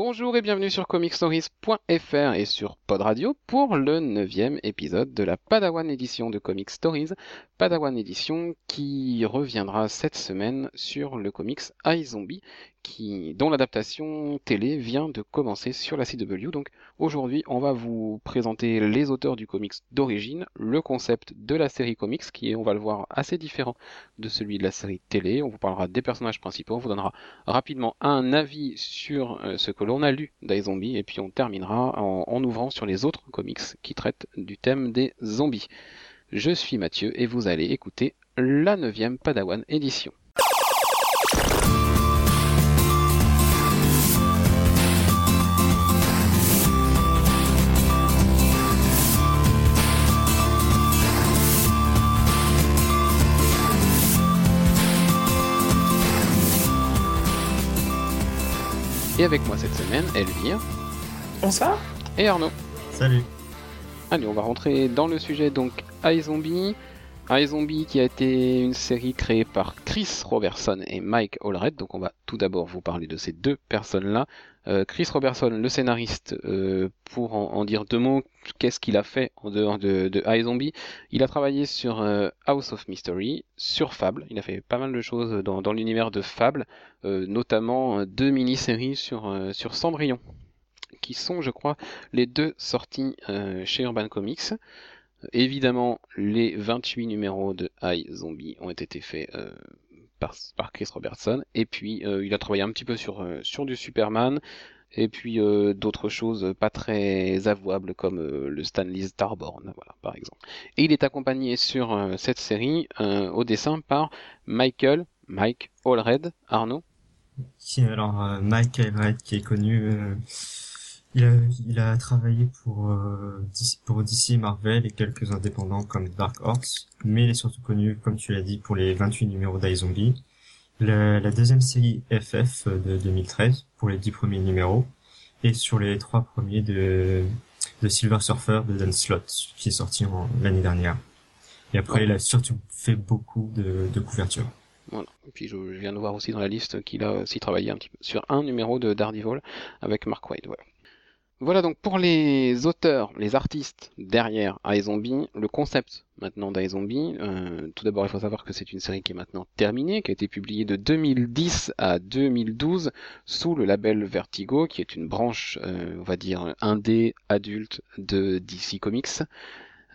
Bonjour et bienvenue sur comicstories.fr et sur Pod Radio pour le neuvième épisode de la Padawan édition de Comic Stories. Padawan édition qui reviendra cette semaine sur le comics iZombie dont l'adaptation télé vient de commencer sur la CW. Donc aujourd'hui, on va vous présenter les auteurs du comics d'origine, le concept de la série comics qui est, on va le voir, assez différent de celui de la série télé. On vous parlera des personnages principaux, on vous donnera rapidement un avis sur euh, ce que l'on a lu Zombie et puis on terminera en, en ouvrant sur les autres comics qui traitent du thème des zombies. Je suis Mathieu et vous allez écouter la 9 Padawan édition. Et avec moi cette semaine, Elvire. Bonsoir. Et Arnaud. Salut. Allez, on va rentrer dans le sujet. Donc, iZombie. iZombie qui a été une série créée par Chris Robertson et Mike Allred. Donc, on va tout d'abord vous parler de ces deux personnes-là. Euh, Chris Robertson, le scénariste, euh, pour en, dire deux mots, qu'est-ce qu'il a fait en dehors de, de iZombie Il a travaillé sur euh, House of Mystery, sur Fable. Il a fait pas mal de choses dans, l'univers de Fable, notamment deux mini-séries sur, sur Cendrillon, qui sont, je crois, les deux sorties chez Urban Comics. Évidemment, les 28 numéros de iZombie ont été faits par, Chris Robertson. Et puis euh, il a travaillé un petit peu sur, euh, sur du Superman. Et puis euh, d'autres choses pas très avouables comme le Stanley Starborn, par exemple. Et il est accompagné sur cette série au dessin par Michael, Mike Allred, Arnaud? alors Mike Allred qui est connu il a, il a travaillé pour, euh, pour DC Marvel et quelques indépendants comme Dark Horse, mais il est surtout connu, comme tu l'as dit, pour les 28 numéros d'iZombie. La, la deuxième série FF de 2013 pour les 10 premiers numéros et sur les trois premiers de, de Silver Surfer de Dan Slott qui est sorti l'année dernière. Et après, il a surtout fait beaucoup de, de couvertures. Voilà. Et puis je, viens de voir aussi dans la liste qu'il a aussi travaillé un petit peu sur un numéro de Daredevil avec Mark Wade. Voilà. Voilà donc pour les auteurs, les artistes derrière iZombie, le concept maintenant d'iZombie. Euh, tout d'abord, il faut savoir que c'est une série qui est maintenant terminée, qui a été publiée de 2010 à 2012 sous le label Vertigo, qui est une branche, euh, on va dire, indé adulte de DC Comics.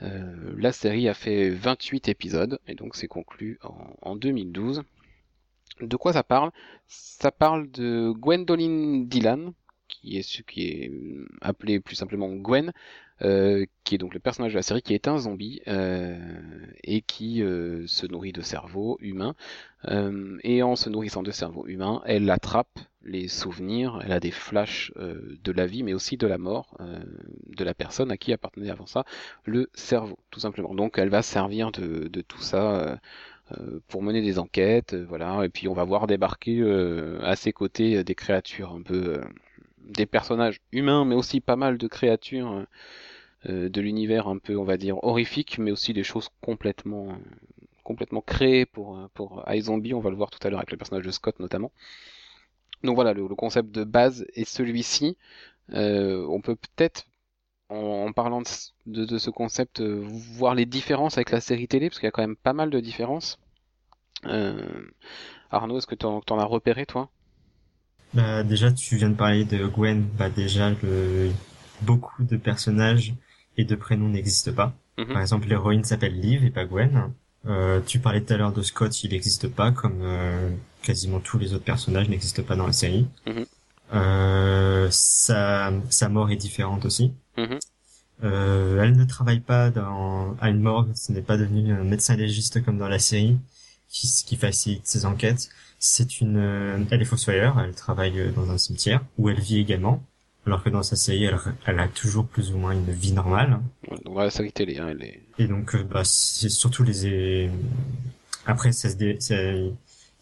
Euh, la série a fait 28 épisodes et donc c'est conclu en, en 2012. De quoi ça parle? Ça parle de Gwendoline Dylan, qui est qui est euh, appelé plus simplement Gwen, euh, qui est donc le personnage de la série, qui est un zombie euh, et qui se nourrit de cerveau humain. et en se nourrissant de cerveau humain, elle attrape les souvenirs, elle a des flashs de la vie, mais aussi de la mort de la personne à qui appartenait avant ça le cerveau, tout simplement. Donc elle va servir de, de tout ça pour mener des enquêtes, voilà, et puis on va voir débarquer à ses côtés des créatures un peu des personnages humains, mais aussi pas mal de créatures euh, euh, de l'univers un peu, on va dire, horrifique, mais aussi des choses complètement, euh, complètement créées pour, pour iZombie. On va le voir tout à l'heure avec le personnage de Scott notamment. Donc voilà, le, concept de base est celui-ci. on peut peut-être, en, parlant de, de, ce concept, voir les différences avec la série télé, parce qu'il y a quand même pas mal de différences. Arnaud, est-ce que tu en, as repéré, toi? Bah, déjà, tu viens de parler de Gwen. Bah, déjà, le... beaucoup de personnages et de prénoms n'existent pas. Mhm. Par exemple, l'héroïne s'appelle Liv et pas Gwen. Euh, tu parlais tout à l'heure de Scott, il n'existe pas, comme euh, quasiment tous les autres personnages n'existent pas dans la série. Mhm. Euh, sa, sa mort est différente aussi. Euh, elle ne travaille pas dans, à une morgue, ce n'est pas devenu un médecin légiste comme dans la série, qui, qui facilite ses enquêtes. C'est une, euh, elle est fossoyeur, elle travaille euh, dans un cimetière où elle vit également, alors que dans sa série, elle, elle a toujours plus ou moins une vie normale. dans la série télé, hein, elle est. Et donc, euh, bah, c'est surtout les. Après, ça se, dé... ça...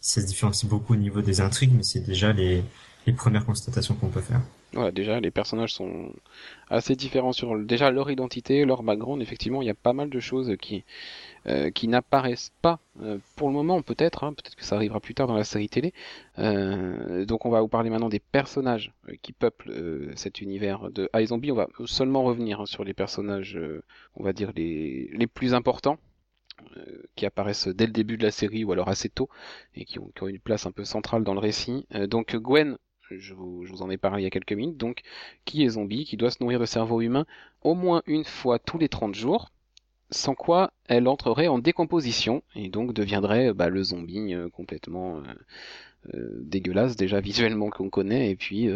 ça se différencie beaucoup au niveau des intrigues, mais c'est déjà les les premières constatations qu'on peut faire. Voilà, déjà, les personnages sont assez différents sur déjà leur identité, leur background. Effectivement, il y a pas mal de choses qui euh, qui n'apparaissent pas euh, pour le moment, peut-être. Hein, peut-être que ça arrivera plus tard dans la série télé. Euh, donc, on va vous parler maintenant des personnages qui peuplent cet univers de iZombie. On va seulement revenir hein, sur les personnages, on va dire les les plus importants qui apparaissent dès le début de la série ou alors assez tôt et qui ont, qui ont une place un peu centrale dans le récit. donc Gwen, je vous, en ai parlé il y a quelques minutes, donc qui est zombie, qui doit se nourrir de cerveau humain au moins une fois tous les 30 jours, sans quoi elle entrerait en décomposition et donc deviendrait bah, le zombie euh, complètement euh, euh, dégueulasse déjà visuellement qu'on connaît et puis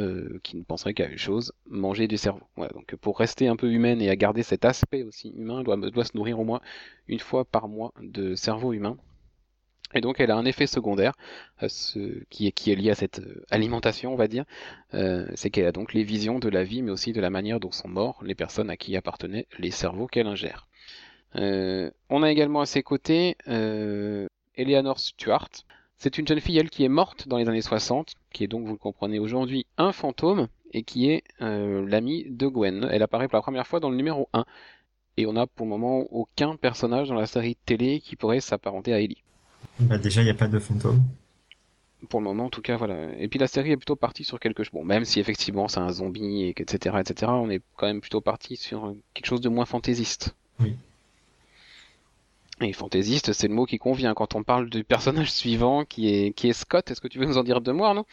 qui ne penserait qu'à une chose, manger du cerveau. donc pour rester un peu humaine et à garder cet aspect aussi humain, doit se nourrir au moins une fois par mois de cerveau humain. Et donc elle a un effet secondaire euh, ce, qui, est, qui est lié à cette euh, alimentation, on va dire, euh, c'est qu'elle a donc les visions de la vie, mais aussi de la manière dont sont morts les personnes à qui appartenaient les cerveaux qu'elle ingère. on a également à ses côtés Eleanor Stuart. C'est une jeune fille, elle, qui est morte dans les années 60, qui est donc, vous le comprenez aujourd'hui, un fantôme, et qui est l'amie de Gwen. Elle apparaît pour la première fois dans le numéro 1. Et on n'a pour le moment aucun personnage dans la série télé qui pourrait s'apparenter à Ellie. Bah déjà, il n'y a pas de fantôme. Pour le moment, en tout cas, voilà. Et puis la série est plutôt partie sur quelque chose. Bon, même si effectivement c'est un zombie, et etc., etc., on est quand même plutôt parti sur quelque chose de moins fantaisiste. Oui. Et fantaisiste, c'est le mot qui convient quand on parle du personnage suivant qui est, qui est Scott. Est-ce que tu veux nous en dire deux mots, non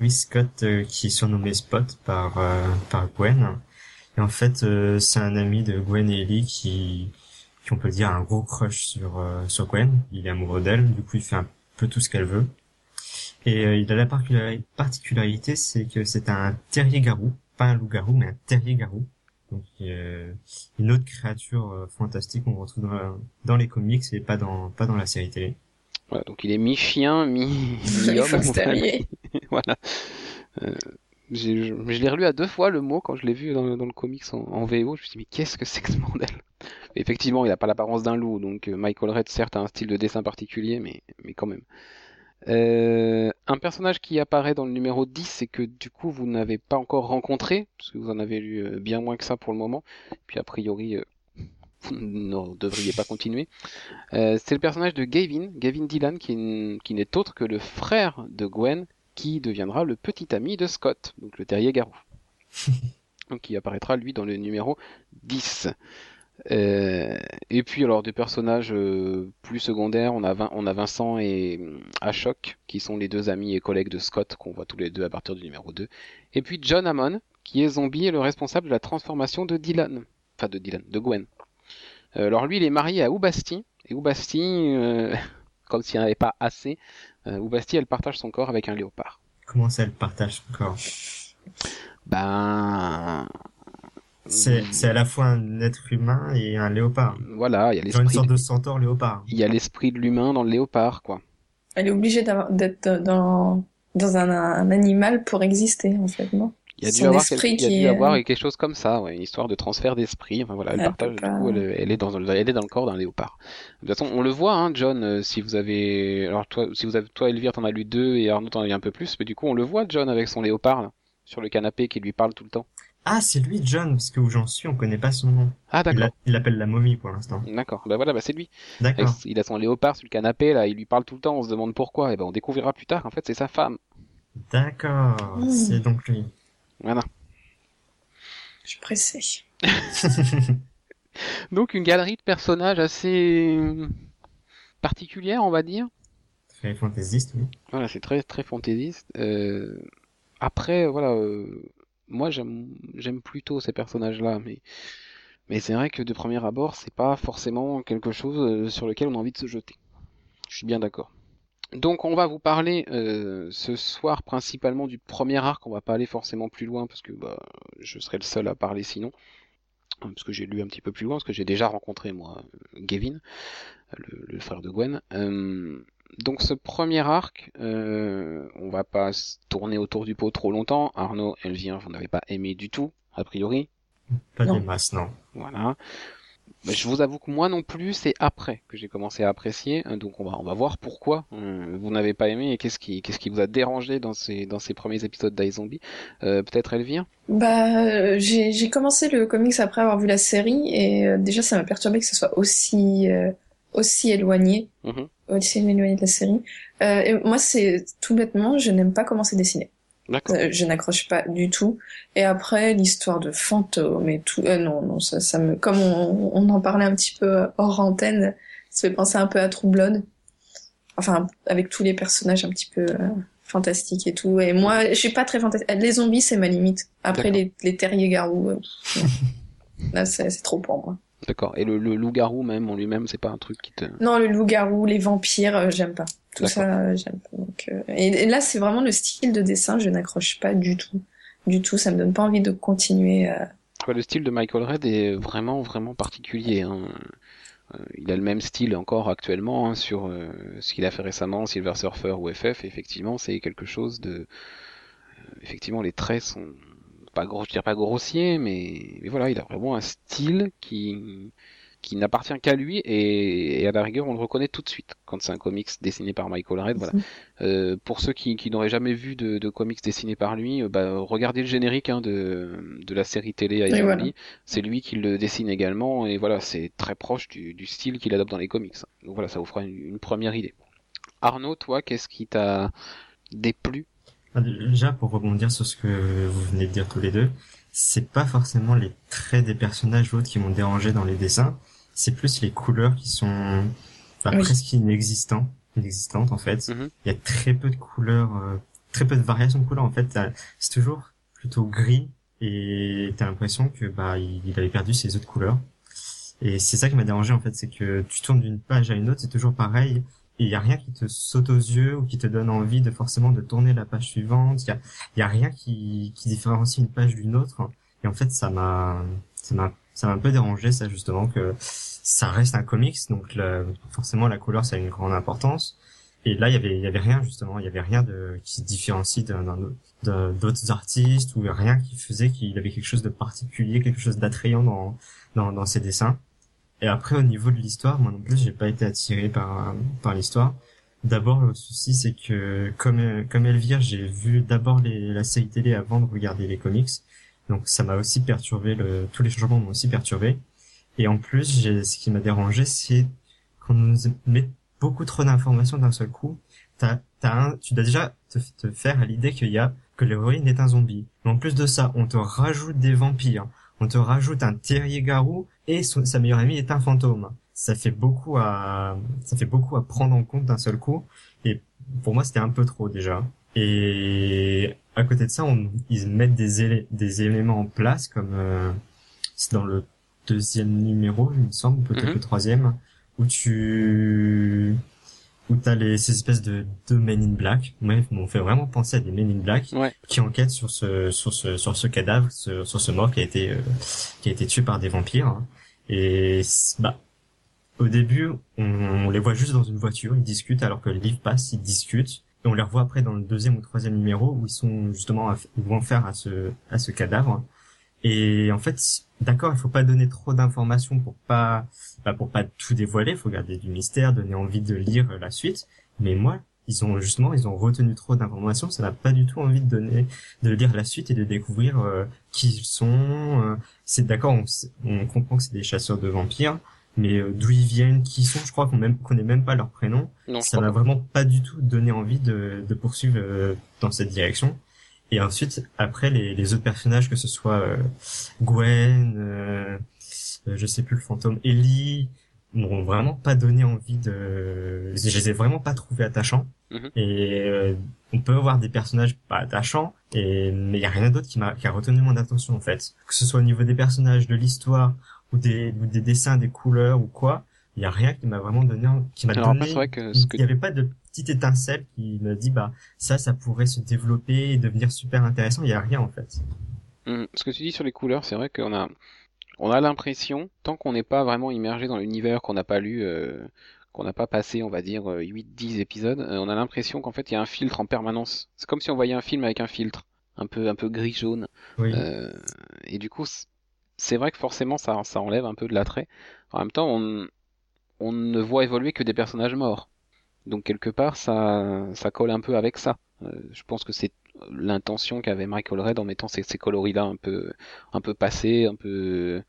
Oui, Scott, euh, qui est surnommé Spot par, euh, par Gwen. Et en fait, euh, c'est un ami de Gwen et Ellie qui, qui on peut dire un gros crush sur euh, sur Gwen. Il est amoureux d'elle, du coup il fait un peu tout ce qu'elle veut. Et euh, il a la particularité, c'est que c'est un terrier-garou, pas un loup-garou, mais un terrier-garou. Donc euh, une autre créature fantastique qu'on retrouve dans, dans, les comics et pas dans pas dans la série télé. Voilà, donc il est mi-chien, mi-homme. voilà. Je, l'ai relu à deux fois le mot quand je l'ai vu dans, le comics en, en VO. Je me suis dit mais qu'est-ce que c'est que ce bordel? Effectivement, il n'a pas l'apparence d'un loup, donc euh, Michael Red certes a un style de dessin particulier, mais, mais quand même. Euh, un personnage qui apparaît dans le numéro 10 et que du coup vous n'avez pas encore rencontré, parce que vous en avez lu euh, bien moins que ça pour le moment, puis a priori vous ne devriez pas continuer. c'est le personnage de Gavin, Gavin Dylan, qui n'est autre que le frère de Gwen, qui deviendra le petit ami de Scott, donc le terrier garou. donc qui apparaîtra lui dans le numéro 10. Euh, et puis alors des personnages euh, plus secondaires, on a, on a Vincent et euh, Ashok qui sont les deux amis et collègues de Scott qu'on voit tous les deux à partir du numéro 2. Et puis John Hammond qui est zombie et le responsable de la transformation de Dylan, enfin de Dylan, de Gwen. alors lui il est marié à Oubasti et Oubasti, comme s'il n'y en avait pas assez, Oubasti elle partage son corps avec un léopard. Comment ça elle partage son corps? Ben c'est, c'est à la fois un être humain et un léopard. Voilà, il y a l'esprit. une sorte de centaure léopard. Il y a l'esprit de l'humain dans le léopard, quoi. Elle est obligée d'être dans, dans un, un, animal pour exister, en fait, non? Il y a dû, avoir, quelque, il y a dû avoir quelque chose comme ça, ouais, une histoire de transfert d'esprit. Enfin voilà, elle partage. Du coup, elle, elle, est dans, elle est dans le corps d'un léopard. De toute façon, on le voit, hein, John. Euh, si vous avez, alors toi, si vous avez, toi, Elvire, t'en as lu deux et Arnaud t'en a lu un peu plus, mais du coup, on le voit, John, avec son léopard là, sur le canapé qui lui parle tout le temps. Ah, c'est lui, John, parce que où j'en suis, on connaît pas son nom. Ah, d'accord. Il l'appelle la momie pour l'instant. D'accord. Bah voilà, bah c'est lui. D'accord. Il a son léopard sur le canapé, là, il lui parle tout le temps, on se demande pourquoi, et ben on découvrira plus tard, en fait, c'est sa femme. D'accord, mmh. c'est donc lui. Voilà. Je suis pressé. donc une galerie de personnages assez particulière, on va dire. Très fantaisiste, oui. Voilà, c'est très très fantaisiste. Euh... Après, voilà, euh moi j'aime plutôt ces personnages-là, mais mais c'est vrai que de premier abord, c'est pas forcément quelque chose euh, sur lequel on a envie de se jeter. Je suis bien d'accord. Donc on va vous parler euh, ce soir principalement du premier arc, on va pas aller forcément plus loin parce que bah, je serais le seul à parler sinon, parce que j'ai lu un petit peu plus loin, parce que j'ai déjà rencontré moi Gavin, le, le frère de Gwen. Euh, donc ce premier arc, euh, on va pas tourner autour du pot trop longtemps. Arnaud, Elvire, vous n'avez pas aimé du tout, a priori. Pas des masses, non. Voilà. Je vous avoue que moi non plus, c'est après que j'ai commencé à apprécier. Hein, donc on va on va voir pourquoi euh, vous n'avez pas aimé et qu'est-ce qui qu'est-ce qui vous a dérangé dans ces dans ces premiers épisodes d'iZombie. Euh, Peut-être Elvire? Bah j'ai j'ai commencé le comics après avoir vu la série et euh, déjà ça m'a perturbé que ce soit aussi euh, aussi éloigné, mm-hmm. aussi éloigné de la série. et moi c'est tout bêtement, je n'aime pas comment c'est dessiné. Euh, je n'accroche pas du tout. Et après, l'histoire de fantômes et tout, euh, non, non, ça, ça me, comme on, on, en parlait un petit peu hors antenne, ça fait penser un peu à True Blood. Enfin, avec tous les personnages un petit peu euh, fantastiques et tout. Et moi, je suis pas très fantastique. Les zombies, c'est ma limite. Après, les, les terriers garous, euh, là, c'est trop pour moi. D'accord. Et le, le loup-garou même en lui-même, c'est pas un truc qui te... Non, le loup-garou, les vampires, j'aime pas tout ça j'aime donc euh, et, là c'est vraiment le style de dessin je n'accroche pas du tout du tout ça me donne pas envie de continuer euh... le style de Michael Red est vraiment vraiment particulier hein. Euh, il a le même style encore actuellement hein, sur ce qu'il a fait récemment Silver Surfer ou FF effectivement c'est quelque chose de effectivement les traits sont pas gros je dirais pas grossiers mais, mais voilà il a vraiment un style qui qui n'appartient qu'à lui et, à la rigueur on le reconnaît tout de suite quand c'est un comics dessiné par Michael Red. Voilà. Euh, pour ceux qui, qui n'auraient jamais vu de, de, comics dessinés par lui, euh, bah, regardez le générique hein, de, de la série télé à C'est lui qui le dessine également et voilà c'est très proche du, du style qu'il adopte dans les comics. Donc voilà ça vous fera une, première idée. Arnaud, toi, qu'est-ce qui t'a déplu? Ah, Déjà pour rebondir sur ce que vous venez de dire tous les deux, c'est pas forcément les traits des personnages ou autres qui m'ont dérangé dans les dessins, c'est plus les couleurs qui sont presque inexistantes, inexistantes en fait. Mhm. Il y a très peu de couleurs, euh, très peu de variations de couleurs en fait. C'est toujours plutôt gris et t'as l'impression que bah il, avait perdu ses autres couleurs. Et c'est ça qui m'a dérangé en fait, c'est que tu tournes d'une page à une autre, c'est toujours pareil. Et il y a rien qui te saute aux yeux ou qui te donne envie de forcément de tourner la page suivante. Il y a, y a rien qui, qui différencie une page d'une autre. Et en fait, ça m'a, ça m'a ça m'a un peu dérangé ça justement que ça reste un comics donc forcément la couleur ça a une grande importance. Et là il y avait il y avait rien justement. Il y avait rien de qui se différencie d'un d'autres artistes ou rien qui faisait qu'il avait quelque chose de particulier quelque chose d'attrayant dans, dans dans ses dessins. Et après au niveau de l'histoire moi non plus j'ai pas été attiré par par l'histoire. D'abord, le souci, c'est que comme comme Elvire, j'ai vu d'abord la série télé avant de regarder les comics. Donc ça m'a aussi perturbé, le, tous les changements m'ont aussi perturbé. Et en plus, ce qui m'a dérangé, c'est qu'on nous met beaucoup trop d'informations d'un seul coup. T'as, t'as un, tu dois déjà te, te faire à l'idée qu'il y a que l'héroïne est un zombie. Mais en plus de ça, on te rajoute des vampires, on te rajoute un terrier garou et sa meilleure amie est un fantôme. Ça fait beaucoup à, ça fait beaucoup à prendre en compte d'un seul coup. Et pour moi, c'était un peu trop déjà. Et à côté de ça, on, ils mettent des, des éléments en place, comme euh, c'est dans le deuxième numéro, il me semble, peut-être mhm. le troisième, où tu où t'as les ces espèces de, de Men in Black, ouais, m'ont fait vraiment penser à des Men in Black qui enquêtent sur ce sur ce sur ce cadavre, sur ce mort qui a été euh, qui a été tué par des vampires. Et bah au début, on, on, les voit juste dans une voiture, ils discutent alors que le livre passe, ils discutent on les revoit après dans le deuxième ou troisième numéro où ils sont justement ils vont faire à ce à ce cadavre. Et en fait, d'accord, il faut pas donner trop d'informations pour pas bah, pour pas tout dévoiler, il faut garder du mystère, donner envie de lire la suite. Mais moi, ils ont justement ils ont retenu trop d'informations, ça n'a pas du tout envie de donner de lire la suite et de découvrir euh, qui ils sont. Euh, c'est d'accord, on, on comprend que c'est des chasseurs de vampires, mais euh, d'où ils viennent, qui sont, je crois qu'on même connaît même pas leur prénom. ça m'a vraiment pas du tout donné envie de, de poursuivre euh, dans cette direction. Et ensuite, après les, les autres personnages, que ce soit euh, Gwen, je sais plus le fantôme, Ellie, m'ont vraiment pas donné envie de. Je les ai vraiment pas trouvés attachants. Mhm. Et on peut avoir des personnages pas attachants, et mais il y a rien d'autre qui m'a qui a retenu mon attention en fait. Que ce soit au niveau des personnages, de l'histoire ou des, des dessins, des couleurs ou quoi, il y a rien qui m'a vraiment donné, qui m'a donné. Il n'y avait pas de petite étincelle qui me dit bah ça, ça pourrait se développer et devenir super intéressant. Il y a rien en fait. Hum, ce que tu dis sur les couleurs, c'est vrai qu'on a, on a l'impression, tant qu'on n'est pas vraiment immergé dans l'univers, qu'on n'a pas lu, euh, qu'on n'a pas passé, on va dire, 8-10 euh, épisodes, euh, on a l'impression qu'en fait il y a un filtre en permanence. C'est comme si on voyait un film avec un filtre, un peu, un peu gris-jaune. Oui. et du coup, c'est vrai que forcément ça, ça enlève un peu de l'attrait. En même temps, on, on ne voit évoluer que des personnages morts. Donc quelque part, ça, ça colle un peu avec ça. Euh, je pense que c'est l'intention qu'avait Michael Red en mettant ces, ces coloris-là un peu, un peu passés, un peu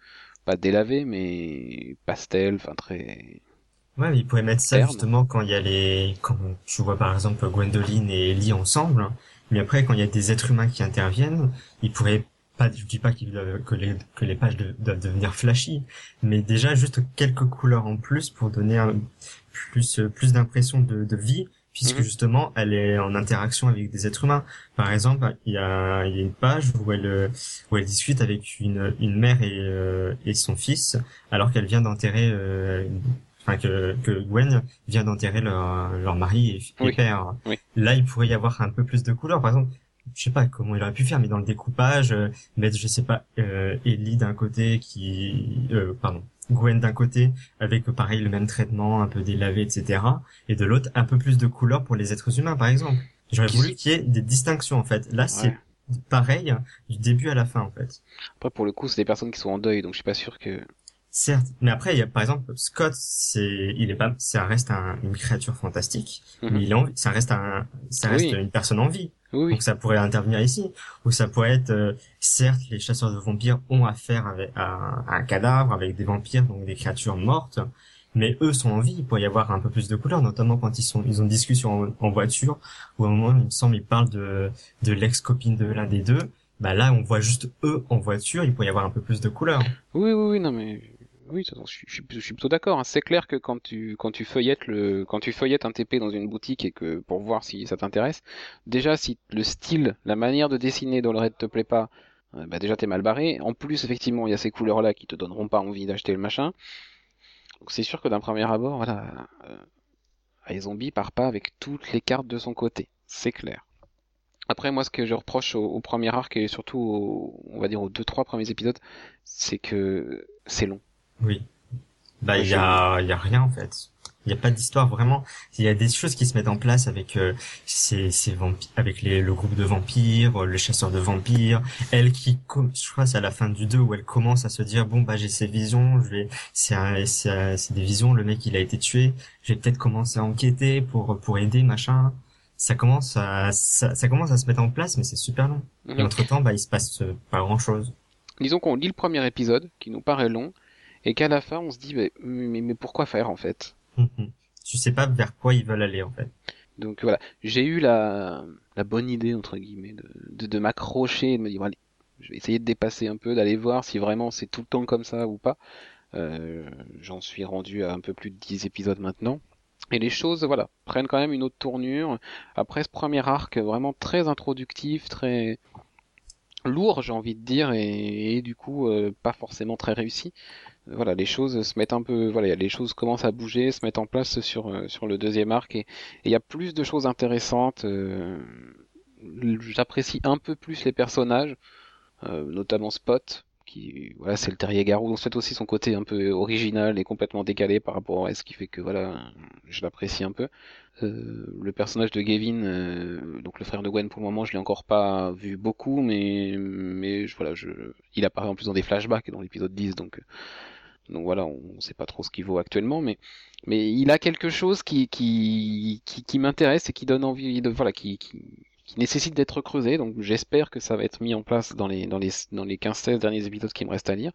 pas délavés, mais pastel, enfin très. Ouais, il pourrait mettre ça justement quand il y a les, quand tu vois par exemple Gwendoline et Ellie ensemble. Mais après, quand il y a des êtres humains qui interviennent, il pourrait pas, je dis pas qu'il que les, que les pages doivent devenir flashy, mais déjà juste quelques couleurs en plus pour donner un, plus, plus d'impression de, de vie, puisque mhm. justement elle est en interaction avec des êtres humains. Par exemple, il y a, il y a une page où elle, où elle discute avec une, une mère et, euh, et son fils, alors qu'elle vient d'enterrer, euh, enfin que, que Gwen vient d'enterrer leur, leur mari et, père. Là, il pourrait y avoir un peu plus de couleurs. Par exemple, je sais pas comment il aurait pu faire, mais dans le découpage, euh, mettre, je sais pas, euh, Ellie d'un côté qui, euh, pardon, Gwen d'un côté avec pareil le même traitement, un peu délavé, etc. Et de l'autre, un peu plus de couleur pour les êtres humains, par exemple. J'aurais voulu qu'il y ait des distinctions en fait. Là, c'est pareil du début à la fin en fait. Après, pour le coup, c'est des personnes qui sont en deuil, donc je suis pas sûr que Certes, mais après il y a par exemple Scott, c'est il est pas ça reste un, une créature fantastique, mhm. mais il est ça reste un ça reste une personne en vie. Oui, Donc ça pourrait intervenir ici, ou ça pourrait être euh, certes les chasseurs de vampires ont affaire avec à, un cadavre avec des vampires donc des créatures mortes, mais eux sont en vie. Il pourrait y avoir un peu plus de couleurs, notamment quand ils sont ils ont une discussion en, voiture où à un moment il me semble ils parlent de de l'ex copine de l'un des deux. Bah là on voit juste eux en voiture, il pourrait y avoir un peu plus de couleurs. Oui oui oui non mais oui, je, suis, je suis plutôt d'accord. Hein. C'est clair que quand tu quand tu feuillettes le quand tu feuillettes un TP dans une boutique et que pour voir si ça t'intéresse, déjà si le style, la manière de dessiner dans le raid te plaît pas, euh, bah déjà t'es mal barré. En plus, effectivement, il y a ces couleurs là qui te donneront pas envie d'acheter le machin. Donc c'est sûr que d'un premier abord, voilà, euh, Zombie part pas avec toutes les cartes de son côté. C'est clair. Après, moi, ce que je reproche au, premier arc et surtout, on va dire aux deux trois premiers épisodes, c'est que c'est long. Oui. Bah il y a y a rien en fait. Il n'y a pas d'histoire vraiment. Il y a des choses qui se mettent en place avec euh, ces, ces vampires, avec les, le groupe de vampires, le chasseur de vampires. Elle qui, je crois, c'est à la fin du 2 où elle commence à se dire bon bah j'ai ces visions, je vais, c'est c'est des visions. Le mec il a été tué. Je vais peut-être commencer à enquêter pour pour aider machin. Ça commence à ça, ça commence à se mettre en place, mais c'est super long. Et mhm. entre temps bah il se passe euh, pas grand chose. Disons qu'on lit le premier épisode qui nous paraît long et qu'à la fin on se dit mais, mais, pourquoi faire en fait? Tu sais pas vers quoi ils veulent aller en fait. Donc voilà, j'ai eu la, la bonne idée entre guillemets de, de, m'accrocher et de me dire allez, je vais essayer de dépasser un peu, d'aller voir si vraiment c'est tout le temps comme ça ou pas. Euh, J'en suis rendu à un peu plus de 10 épisodes maintenant. Et les choses, voilà, prennent quand même une autre tournure. Après ce premier arc vraiment très introductif, très lourd, j'ai envie de dire, et, du coup euh, pas forcément très réussi voilà, les choses se mettent un peu, voilà, les choses commencent à bouger, se mettent en place sur euh, sur le deuxième arc et il y a plus de choses intéressantes. Euh, j'apprécie un peu plus les personnages, euh, notamment Spot, qui voilà, c'est le terrier garou. On fait aussi son côté un peu original et complètement décalé par rapport à ce qui fait que voilà, je l'apprécie un peu. le personnage de Gavin, donc le frère de Gwen, pour le moment, je l'ai encore pas vu beaucoup, mais mais voilà, je, il apparaît en plus dans des flashbacks dans l'épisode 10, donc donc voilà, on ne sait pas trop ce qu'il vaut actuellement, mais mais il a quelque chose qui qui qui, m'intéresse et qui donne envie de voilà qui qui, nécessite d'être creusé. Donc j'espère que ça va être mis en place dans les dans les dans les 15-16 derniers épisodes qui me restent à lire.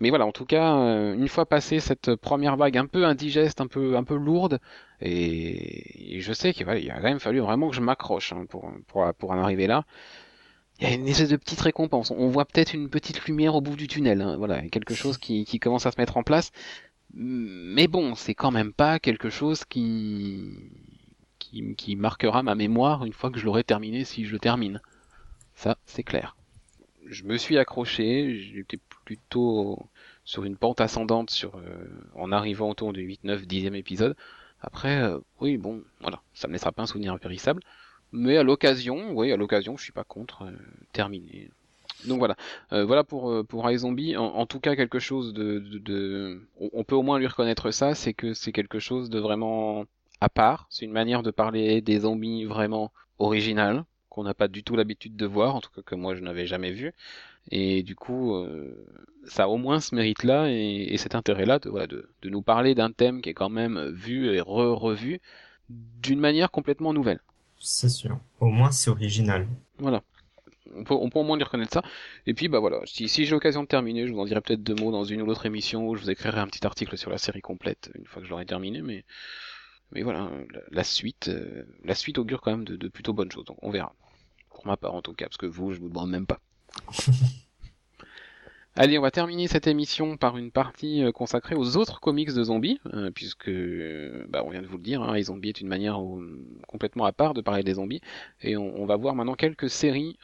Mais voilà, en tout cas, euh, une fois passé cette première vague un peu indigeste, un peu un peu lourde, et, je sais qu'il a quand même fallu vraiment que je m'accroche hein, pour pour pour en arriver là il y a une espèce de petite récompense. On voit peut-être une petite lumière au bout du tunnel. Hein. Voilà, quelque chose qui, qui commence à se mettre en place. Mais bon, c'est quand même pas quelque chose qui, qui, qui marquera ma mémoire une fois que je l'aurai terminé, si je le termine. Ça, c'est clair. Je me suis accroché, j'étais plutôt sur une pente ascendante sur euh, en arrivant autour du 8, 9, 10e épisode. Après, euh, oui, bon, voilà, ça me laissera pas un souvenir impérissable. Mais à l'occasion, oui, à l'occasion, je suis pas contre euh, terminer. Donc voilà, euh, voilà pour euh, pour iZombie. En, en, tout cas, quelque chose de, de, on, peut au moins lui reconnaître ça, c'est que c'est quelque chose de vraiment à part. C'est une manière de parler des zombies vraiment originale. qu'on n'a pas du tout l'habitude de voir, en tout cas que moi je n'avais jamais vu. Et du coup, ça a au moins ce mérite-là et, cet intérêt-là de, de, nous parler d'un thème qui est quand même vu et re-revu d'une manière complètement nouvelle. C'est sûr. Au moins c'est original. Voilà. On peut, on peut, au moins lui reconnaître ça. Et puis bah voilà, si, si j'ai l'occasion de terminer, je vous en dirai peut-être deux mots dans une ou l'autre émission où je vous écrirai un petit article sur la série complète une fois que je l'aurai terminé. Mais mais voilà, la, suite, euh, la suite augure quand même de, de, plutôt bonnes choses. Donc on verra. Pour ma part en tout cas, parce que vous, je vous demande même pas. Allez, on va terminer cette émission par une partie euh, consacrée aux autres comics de zombies, euh, puisque, bah, on vient de vous le dire, hein, les zombies est une manière complètement à part de parler des zombies, et on, va voir maintenant quelques séries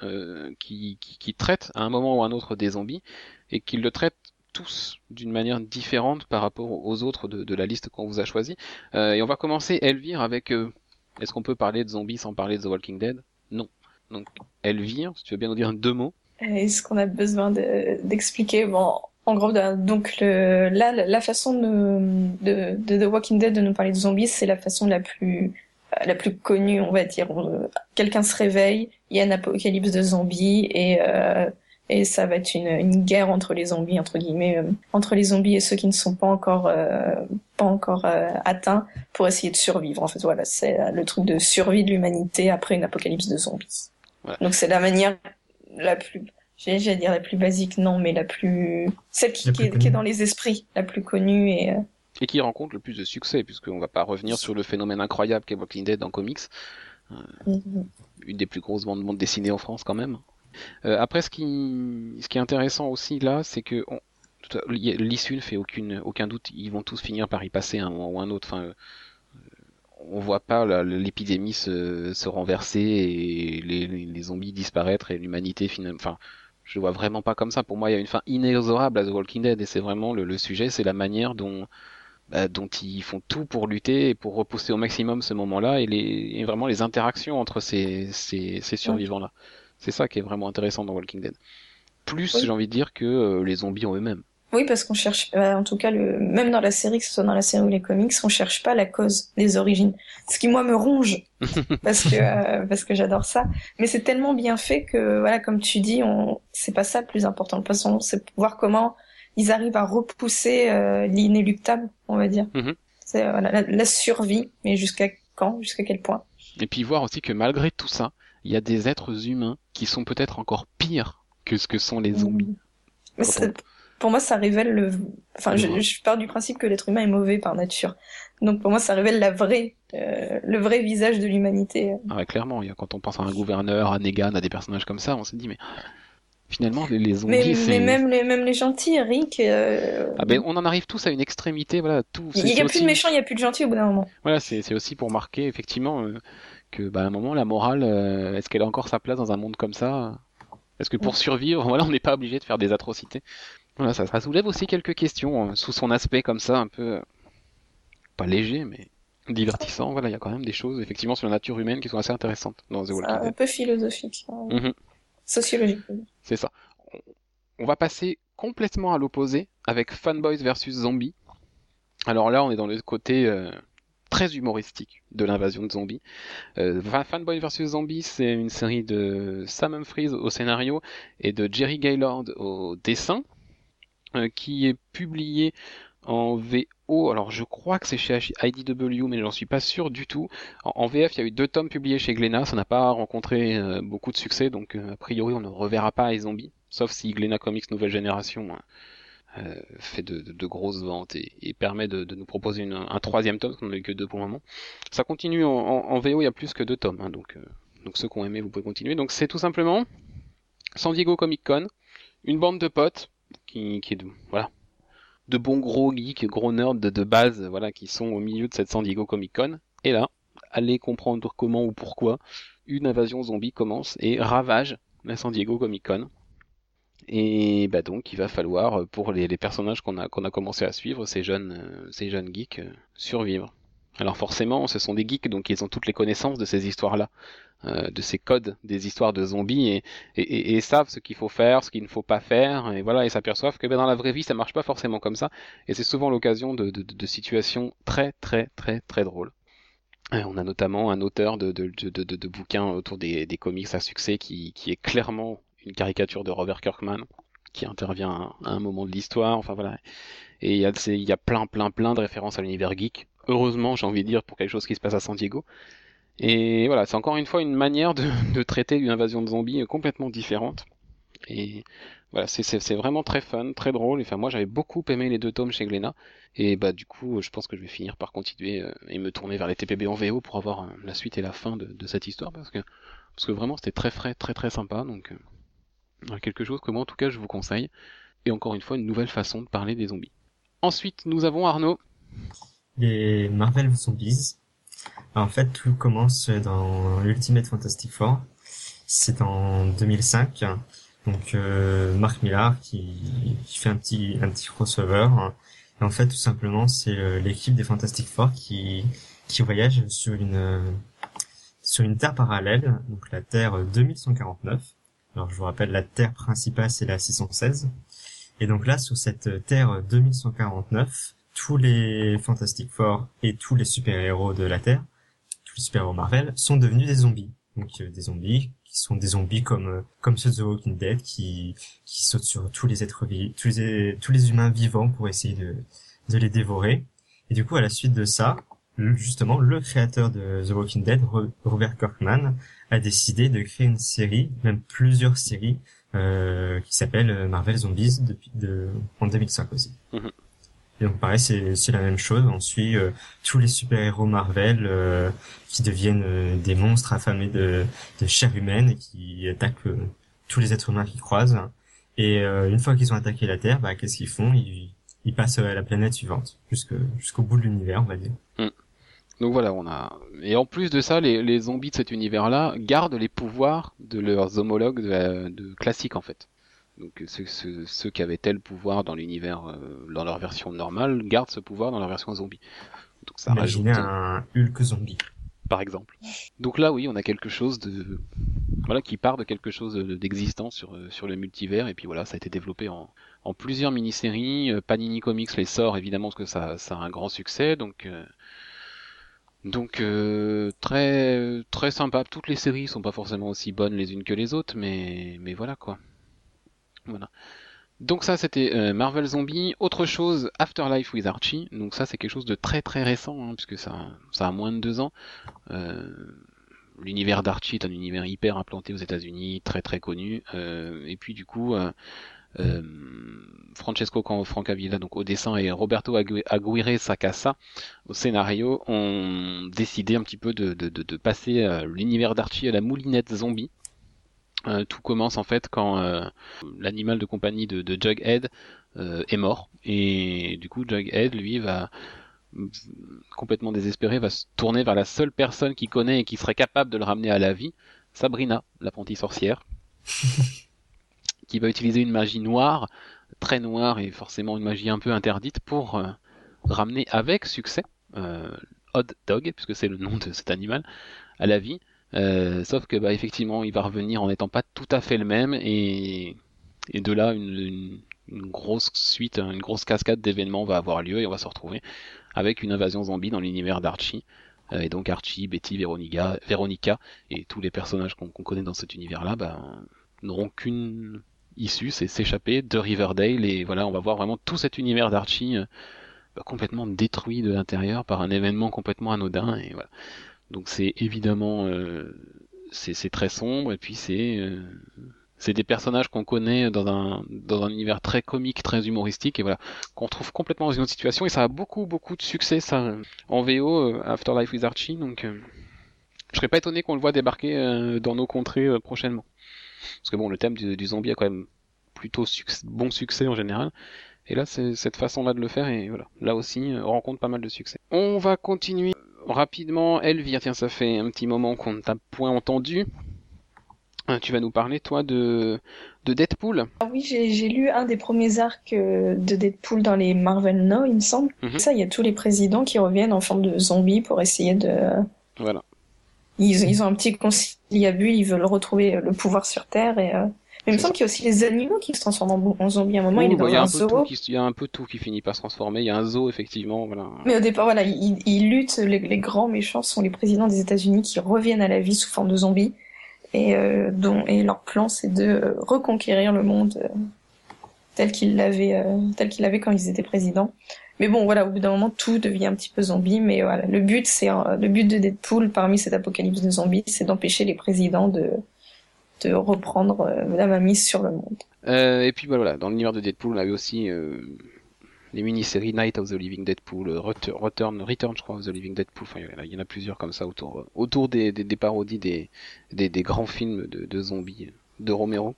qui, traitent à un moment ou à un autre des zombies, et qui le traitent tous d'une manière différente par rapport aux autres de, la liste qu'on vous a choisi. Euh, et on va commencer Elvire avec. Euh, est-ce qu'on peut parler de zombies sans parler de The Walking Dead? Non. Donc Elvire, si tu veux bien nous dire deux mots. Est-ce qu'on a besoin d'expliquer Bon, en gros, donc le, là, la façon de, de, The Walking Dead de nous parler de zombies, c'est la façon la plus la plus connue, on va dire. Quelqu'un se réveille, il y a un apocalypse de zombies et euh, et ça va être une, une, guerre entre les zombies entre guillemets euh, entre les zombies et ceux qui ne sont pas encore euh, pas encore euh, atteints pour essayer de survivre. En fait voilà c'est le truc de survie de l'humanité après une apocalypse de zombies. Donc c'est la manière la plus j'allais dire la plus basique non mais la plus celle qui, qui, est, dans les esprits la plus connue et et qui rencontre le plus de succès puisqu'on va pas revenir sur le phénomène incroyable qu'est Walking Dead dans comics mm-hmm. une des plus grosses bandes monde dessinées en France quand même euh, après, ce qui, ce qui est intéressant aussi là, c'est que l'issue ne fait aucune, aucun doute. Ils vont tous finir par y passer un moment ou un autre. Enfin, euh, on voit pas l'épidémie se, se, renverser et les, les, zombies disparaître et l'humanité finalement. Enfin, je vois vraiment pas comme ça. Pour moi, il y a une fin inexorable à The Walking Dead et c'est vraiment le, le sujet, c'est la manière dont bah, dont ils font tout pour lutter et pour repousser au maximum ce moment-là et, les, et vraiment les interactions entre ces, ces, ces survivants-là. C'est ça qui est vraiment intéressant dans Walking Dead. Plus, j'ai envie de dire, que euh, les zombies en eux-mêmes. Oui, parce qu'on cherche, euh, en tout cas, le, même dans la série, que ce soit dans la série ou les comics, on cherche pas la cause des origines. Ce qui moi me ronge, parce que euh, parce que j'adore ça. Mais c'est tellement bien fait que voilà, comme tu dis, on, c'est pas ça le plus important. Le façon, c'est voir comment ils arrivent à repousser l'inéluctable, on va dire. Mhm. C'est la, la, survie, mais jusqu'à quand, jusqu'à quel point? Et puis voir aussi que malgré tout ça, il y a des êtres humains qui sont peut-être encore pires que ce que sont les zombies. Pour moi, ça révèle le. Enfin, je, je, pars du principe que l'être humain est mauvais par nature. Donc pour moi, ça révèle la vraie, euh, le vrai visage de l'humanité. Ah ouais, clairement. Quand on pense à un gouverneur, à Negan, à des personnages comme ça, on se dit mais finalement les, zombies mais, mais même les même les gentils Rick euh... ah ben on en arrive tous à une extrémité voilà tout il y a plus de méchants il y a plus de gentils au bout d'un moment voilà c'est aussi pour marquer effectivement euh, que bah, à un moment la morale, est-ce qu'elle a encore sa place dans un monde comme ça? Est-ce que pour survivre, voilà, on n'est pas obligé de faire des atrocités? Voilà, ça, ça, soulève aussi quelques questions hein, sous son aspect comme ça, un peu pas léger, mais divertissant. Voilà, il y a quand même des choses effectivement sur la nature humaine qui sont assez intéressantes dans The Walking Dead. Un peu philosophique, hein. mhm. sociologique. C'est ça. On va passer complètement à l'opposé avec Fanboys versus Zombies. Alors là, on est dans le côté euh, très humoristique de l'invasion de zombies. Euh, Fanboy vs Zombies, c'est une série de Sam Humphries au scénario et de Jerry Gaylord au dessin, euh, qui est publié en VO. Alors je crois que c'est chez IDW, mais j'en suis pas sûr du tout. En, VF, il y a eu deux tomes publiés chez Glénat, ça n'a pas rencontré euh, beaucoup de succès, donc a priori on ne reverra pas les zombies, sauf si Glénat Comics Nouvelle Génération hein, euh, fait de, de, grosses ventes et, et permet de, de, nous proposer un troisième tome, parce qu'on n'a eu que deux pour le moment. Ça continue en, en, VO, il y a plus que deux tomes, hein, donc, euh, donc ceux qui ont aimé, vous pouvez continuer. Donc c'est tout simplement San Diego Comic Con, une bande de potes qui, de, voilà, de bons gros geeks, gros nerds de, base, voilà, qui sont au milieu de cette San Diego Comic Con. Et là, allez comprendre comment ou pourquoi une invasion zombie commence et ravage la San Diego Comic Con. Et bah donc il va falloir euh, pour les, les personnages qu'on a qu'on a commencé à suivre, ces jeunes euh, ces jeunes geeks, euh, survivre. Alors forcément, ce sont des geeks, donc ils ont toutes les connaissances de ces histoires-là, euh, de ces codes des histoires de zombies, et, et, savent ce qu'il faut faire, ce qu'il ne faut pas faire, et voilà, et s'aperçoivent que ben, dans la vraie vie, ça marche pas forcément comme ça, et c'est souvent l'occasion de, de, situations très très très très drôles. On a notamment un auteur de, bouquins autour des, comics à succès qui, est clairement une caricature de Robert Kirkman, qui intervient à un moment de l'histoire. Enfin voilà. Et il y, il y a plein, plein, plein de références à l'univers geek. Heureusement, j'ai envie de dire, pour quelque chose qui se passe à San Diego. Et voilà, c'est encore une fois une manière de, traiter une invasion de zombies complètement différente. Et voilà, c'est vraiment très fun, très drôle. Enfin, moi, j'avais beaucoup aimé les deux tomes chez Glénat. Et bah, du coup, je pense que je vais finir par continuer euh, et me tourner vers les TPB en VO pour avoir euh, la suite et la fin de, de, cette histoire. Parce que, parce que vraiment, c'était très frais, très très sympa. Donc, euh, quelque chose que moi, en tout cas, je vous conseille. Et encore une fois, une nouvelle façon de parler des zombies. Ensuite, nous avons Arnaud. Les Marvel Zombies. En fait, tout commence dans Ultimate Fantastic Four. C'est en 2005. Donc euh, Marc Millar qui, qui, fait un petit un petit crossover. Et en fait, tout simplement, c'est euh, l'équipe des Fantastic Four qui qui voyage sur une sur une terre parallèle, donc la Terre 2149. Alors je vous rappelle, la Terre principale c'est la 616. Et donc là, sur cette Terre 2149, tous les Fantastic Four et tous les super-héros de la Terre, tous les super-héros Marvel, sont devenus des zombies. Donc euh, des zombies qui sont des zombies comme euh, comme ceux de The Walking Dead qui qui sautent sur tous les êtres vivants, tous les tous les humains vivants pour essayer de de les dévorer. Et du coup, à la suite de ça, justement, le créateur de The Walking Dead, Robert Kirkman, a décidé de créer une série, même plusieurs séries, euh, qui s'appelle Marvel Zombies depuis de en 2005 aussi. Mhm. Et donc pareil, c'est la même chose. On suit euh, tous les super-héros Marvel euh, qui deviennent euh, des monstres affamés de, de chair humaine et qui attaquent tous les êtres humains qu'ils croisent. Et une fois qu'ils ont attaqué la Terre, bah, qu'est-ce qu'ils font? Ils, ils passent à la planète suivante, jusque jusqu'au bout de l'univers, on va dire. Mm. Donc voilà, on a. Et en plus de ça, les, les zombies de cet univers-là gardent les pouvoirs de leurs homologues de, de classiques en fait. Donc ceux, ceux, ceux, qui avaient tel pouvoir dans l'univers, euh, dans leur version normale, gardent ce pouvoir dans leur version zombie. Donc ça Imaginez un Hulk zombie. Par exemple. Donc là, oui, on a quelque chose de, voilà, qui part de quelque chose d'existant sur euh, sur le multivers, et puis voilà, ça a été développé en, en plusieurs mini-séries. Euh, Panini Comics les sort évidemment parce que ça, ça a un grand succès, donc. Donc très très sympa. Toutes les séries sont pas forcément aussi bonnes les unes que les autres, mais mais voilà quoi. Donc ça c'était euh, Marvel Zombie. Autre chose, Afterlife with Archie. Donc ça c'est quelque chose de très très récent hein, puisque ça, ça a moins de deux ans. Euh, l'univers d'Archie est un univers hyper implanté aux États-Unis, très très connu. Euh, et puis du coup, Francesco Francavilla donc au dessin et Roberto Aguirre Sacasa au scénario ont décidé un petit peu de, de passer l'univers d'Archie à la moulinette zombie. Euh, tout commence en fait quand euh, l'animal de compagnie de, de Jughead euh, est mort et du coup Jughead lui va complètement désespéré va se tourner vers la seule personne qu'il connaît et qui serait capable de le ramener à la vie, Sabrina, l'apprentie sorcière, qui va utiliser une magie noire, très noire et forcément une magie un peu interdite pour ramener avec succès Odd Dog, puisque c'est le nom de cet animal, à la vie. Euh, sauf que bah, effectivement, il va revenir en n'étant pas tout à fait le même et, de là une, grosse suite, une grosse cascade d'événements va avoir lieu et on va se retrouver avec une invasion zombie dans l'univers d'Archie. Euh, et donc Archie, Betty, Veronica, et tous les personnages qu'on connaît dans cet univers-là bah, n'auront qu'une issue, c'est s'échapper de Riverdale et voilà, on va voir vraiment tout cet univers d'Archie euh, complètement détruit de l'intérieur par un événement complètement anodin et voilà. Donc c'est évidemment euh, c'est très sombre et puis c'est euh, c'est des personnages qu'on connaît dans un dans un univers très comique, très humoristique et voilà qu'on trouve complètement dans une autre situation et ça a beaucoup beaucoup de succès ça en VO euh, Afterlife with Archie. Donc je serais pas étonné qu'on le voit débarquer dans nos contrées prochainement. Parce que bon le thème du, zombie a quand même plutôt bon succès en général. Et là c'est cette façon là de le faire et voilà. Là aussi rencontre pas mal de succès. On va continuer rapidement, Elvire, tiens, ça fait un petit moment qu'on ne t'a point entendu. Euh, tu vas nous parler, toi, de, de Deadpool. Ah oui, j'ai lu un des premiers arcs euh, de Deadpool dans les Marvel Now, il me semble. Mhm. Ça, il y a tous les présidents qui reviennent en forme de zombies pour essayer de... Voilà. Ils, ils ont un petit conciliabule, ils veulent retrouver le pouvoir sur Terre et... Euh, Mais il me semble qu'il y a aussi les animaux qui se transforment en, zombies. À un moment, il est dans bah, y a un, zoo. il y a un peu tout qui finit par se transformer. Il y a un zoo, effectivement. Voilà. Mais au départ, voilà, ils, ils luttent. Les, les, grands méchants sont les présidents des États-Unis qui reviennent à la vie sous forme de zombies. Et, euh, dont, et leur plan, c'est de euh, reconquérir le monde euh, tel qu'ils l'avaient, euh, tel quand ils étaient présidents. Mais bon, voilà, au bout d'un moment, tout devient un petit peu zombie. Mais voilà, le but, c'est le but de Deadpool parmi cet apocalypse de zombies, c'est d'empêcher les présidents de de reprendre euh, la mise sur le monde. Euh, et puis bah, voilà, dans l'univers de Deadpool, on avait aussi euh, les mini-séries Night of the Living Deadpool, Return, Return, je crois, of the Living Deadpool. Enfin, il y en a plusieurs comme ça autour, autour des, des, parodies des, des, des, grands films de, de zombies de Romero.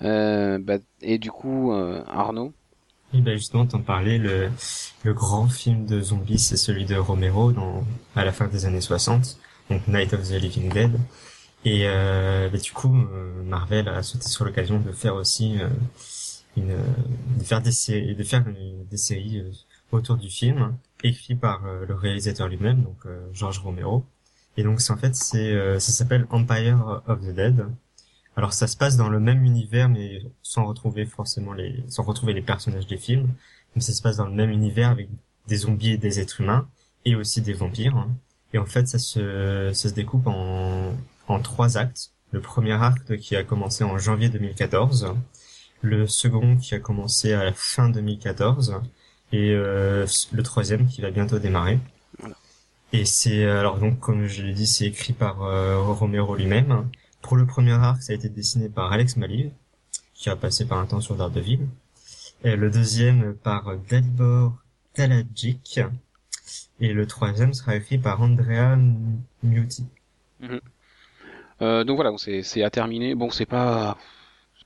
Bah, et du coup, Arnaud? Oui, bah justement, t'en parlais, le, le grand film de zombies, c'est celui de Romero dans, à la fin des années 60, donc Night of the Living Dead. Et euh, bah, du coup, euh, Marvel a sauté sur l'occasion de faire aussi euh, une, de faire des séries, de faire des séries autour du film, écrit par le réalisateur lui-même, donc George Romero. Et donc, en fait, c'est, ça s'appelle Empire of the Dead. Alors, ça se passe dans le même univers, mais sans retrouver forcément les, sans retrouver les personnages des films. Mais ça se passe dans le même univers avec des zombies et des êtres humains, et aussi des vampires. Hein. Et en fait, ça se, ça se découpe en, en trois actes. Le premier acte qui a commencé en janvier 2014, le second qui a commencé à la fin 2014 et euh, le troisième qui va bientôt démarrer. Et c'est alors donc comme je l'ai dit, c'est écrit par euh, Romero lui-même. Pour le premier arc, ça a été dessiné par Alex Maliv, qui a passé par un temps sur Daredevil. Et le deuxième par Dalibor Talajic. Et le troisième sera écrit par Andrea Muti. Donc voilà, c'est à terminer. Bon, c'est pas,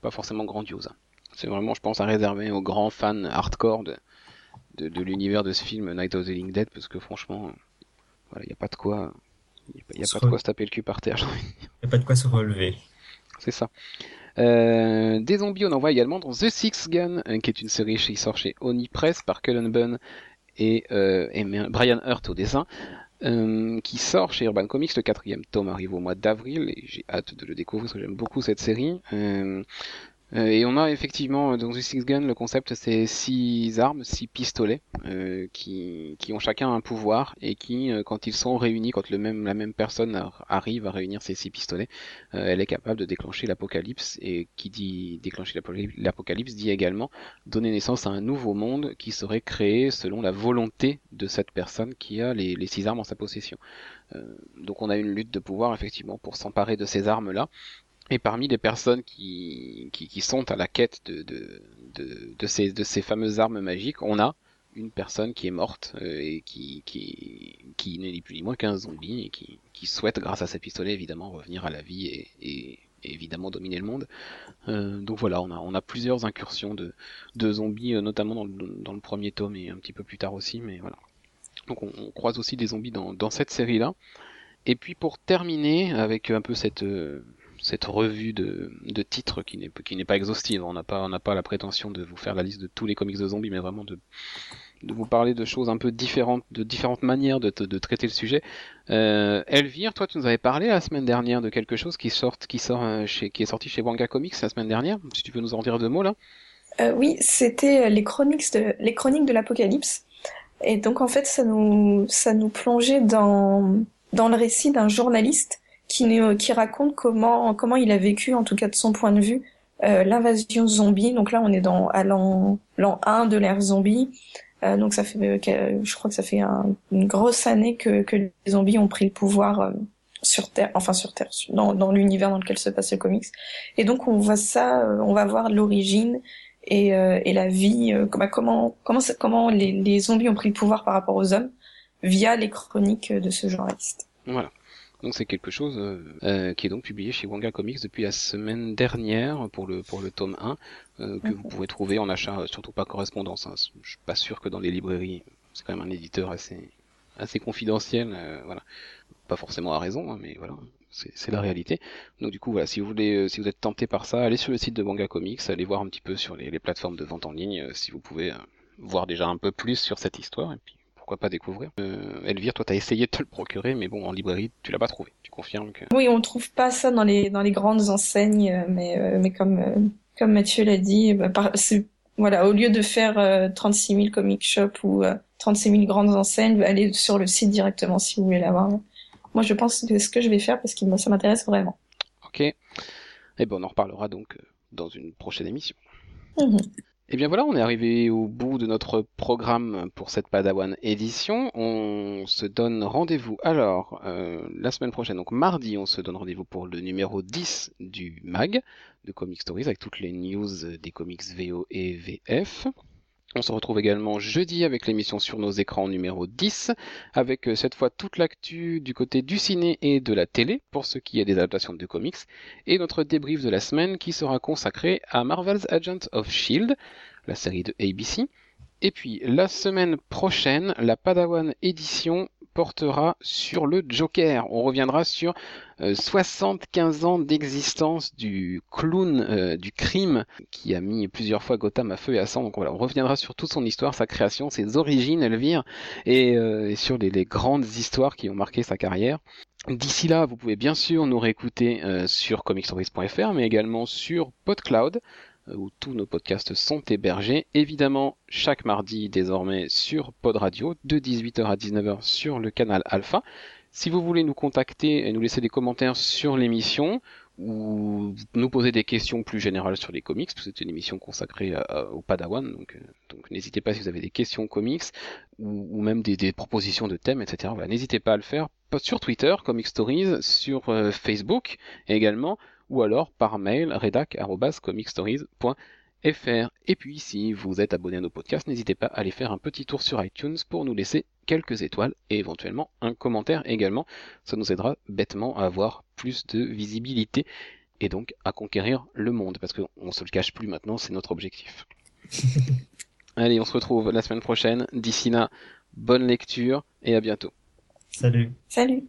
pas forcément grandiose. Hein. C'est vraiment, je pense, à réserver aux grands fans hardcore de, de, l'univers de ce film Night of the Living Dead, parce que franchement, voilà, il y a pas de quoi, il y a, pas, de quoi se taper le cul par terre. Il y a pas de quoi se relever. C'est ça. Euh, des zombies, on en voit également dans The Six Gun, euh, qui est une série qui sort chez Oni Press par Cullen Bunn et, et Brian Hurt au dessin. Euh, qui sort chez Urban Comics. Le quatrième tome arrive au mois d'avril et j'ai hâte de le découvrir parce que j'aime beaucoup cette série. Euh, et on a effectivement dans The Six Gun le concept c'est six armes, six pistolets euh, qui, qui ont chacun un pouvoir et qui euh, quand ils sont réunis, quand le même la même personne arrive à réunir ces six pistolets, elle est capable de déclencher l'apocalypse et qui dit déclencher l'apocalypse dit également donner naissance à un nouveau monde qui serait créé selon la volonté de cette personne qui a les, les six armes en sa possession. donc on a une lutte de pouvoir effectivement pour s'emparer de ces armes là et parmi les personnes qui, qui, qui sont à la quête de, de, de, de, ces, de ces fameuses armes magiques, on a une personne qui est morte euh, et qui, qui, qui n'est plus ni moins qu'un zombie et qui, qui souhaite, grâce à ses pistolets, évidemment, revenir à la vie et, et, évidemment dominer le monde. Euh, donc voilà, on a, on a plusieurs incursions de, de zombies, euh, notamment dans le, dans le premier tome et un petit peu plus tard aussi, mais voilà. Donc on, on croise aussi des zombies dans, dans cette série-là. Et puis pour terminer avec un peu cette, euh, cette revue de, de titres qui n'est qui n'est pas exhaustive. On n'a pas on n'a pas la prétention de vous faire la liste de tous les comics de zombies, mais vraiment de de vous parler de choses un peu différentes, de différentes manières de, de traiter le sujet. Euh, Elvire, toi, tu nous avais parlé la semaine dernière de quelque chose qui sort, qui sort euh, chez, qui est sorti chez Wanga Comics la semaine dernière. Si tu peux nous en dire deux mots là. Euh, oui, c'était les chroniques de les chroniques de l'Apocalypse. Et donc en fait, ça nous ça nous plongeait dans dans le récit d'un journaliste qui, qui raconte comment comment il a vécu, en tout cas de son point de vue, euh, l'invasion zombie. Donc là, on est dans à l'an l'an 1 de l'ère zombie. Euh, donc ça fait, euh, je crois que ça fait une grosse année que, que les zombies ont pris le pouvoir euh, sur Terre, enfin sur Terre, dans, dans l'univers dans lequel se passe le comics. Et donc on voit ça, euh, on va voir l'origine et, et la vie, bah, comment comment comment les, les zombies ont pris le pouvoir par rapport aux hommes via les chroniques de ce journaliste. Voilà. Donc c'est quelque chose euh, euh, qui est donc publié chez Wanga Comics depuis la semaine dernière pour le pour le tome 1 euh, que vous pouvez trouver en achat surtout pas correspondance. Hein. Je suis pas sûr que dans les librairies c'est quand même un éditeur assez assez confidentiel voilà pas forcément à raison hein, mais voilà c'est la réalité. Donc du coup voilà si vous voulez si vous êtes tenté par ça allez sur le site de Wanga Comics allez voir un petit peu sur les, les plateformes de vente en ligne si vous pouvez voir déjà un peu plus sur cette histoire et puis pourquoi pas découvrir. Euh, Elvire, toi, t'as essayé de te le procurer, mais bon, en librairie, tu l'as pas trouvé. Tu confirmes que... Oui, on trouve pas ça dans les dans les grandes enseignes, mais mais comme comme Mathieu l'a dit, bah, voilà, au lieu de faire 36 000 comic shops ou 36 000 grandes enseignes, allez sur le site directement si vous voulez l'avoir. Moi, je pense que c'est ce que je vais faire parce que ça m'intéresse vraiment. Ok. Et eh bon, on en reparlera donc dans une prochaine émission. Mhm. Et eh bien voilà, on est arrivé au bout de notre programme pour cette Padawan édition. On se donne rendez-vous alors euh, la semaine prochaine, donc mardi, on se donne rendez-vous pour le numéro 10 du MAG de Comic Stories avec toutes les news des comics VO et VF. On se retrouve également jeudi avec l'émission sur nos écrans numéro 10, avec euh, cette fois toute l'actu du côté du ciné et de la télé, pour ce qui est des adaptations de comics, et notre débrief de la semaine qui sera consacré à Marvel's Agent of Shield, la série de ABC. Et puis la semaine prochaine, la Padawan édition portera sur le Joker. On reviendra sur 75 euh, ans d'existence du clown euh, du crime qui a mis plusieurs fois Gotham à feu et à sang. Donc voilà, on reviendra sur toute son histoire, sa création, ses origines, Elvire, et, euh, sur les, grandes histoires qui ont marqué sa carrière. D'ici là, vous pouvez bien sûr nous réécouter sur comicstories.fr, mais également sur PodCloud où tous nos podcasts sont hébergés. Évidemment, chaque mardi désormais sur Pod Radio, de 18h à 19h sur le canal Alpha. Si vous voulez nous contacter et nous laisser des commentaires sur l'émission, ou nous poser des questions plus générales sur les comics, parce c'est une émission consacrée au Padawan, donc, euh, donc n'hésitez pas si vous avez des questions comics, ou, même des, propositions de thèmes, etc. n'hésitez pas à le faire sur Twitter, Comic Stories, sur euh, Facebook également, ou alors par mail redac.comicstories.fr. Et puis, si vous êtes abonné à nos podcasts, n'hésitez pas à aller faire un petit tour sur iTunes pour nous laisser quelques étoiles et éventuellement un commentaire également. Ça nous aidera bêtement à avoir plus de visibilité et donc à conquérir le monde parce qu'on se le cache plus maintenant, c'est notre objectif. Allez, on se retrouve la semaine prochaine. D'ici là, bonne lecture et à bientôt. Salut. Salut.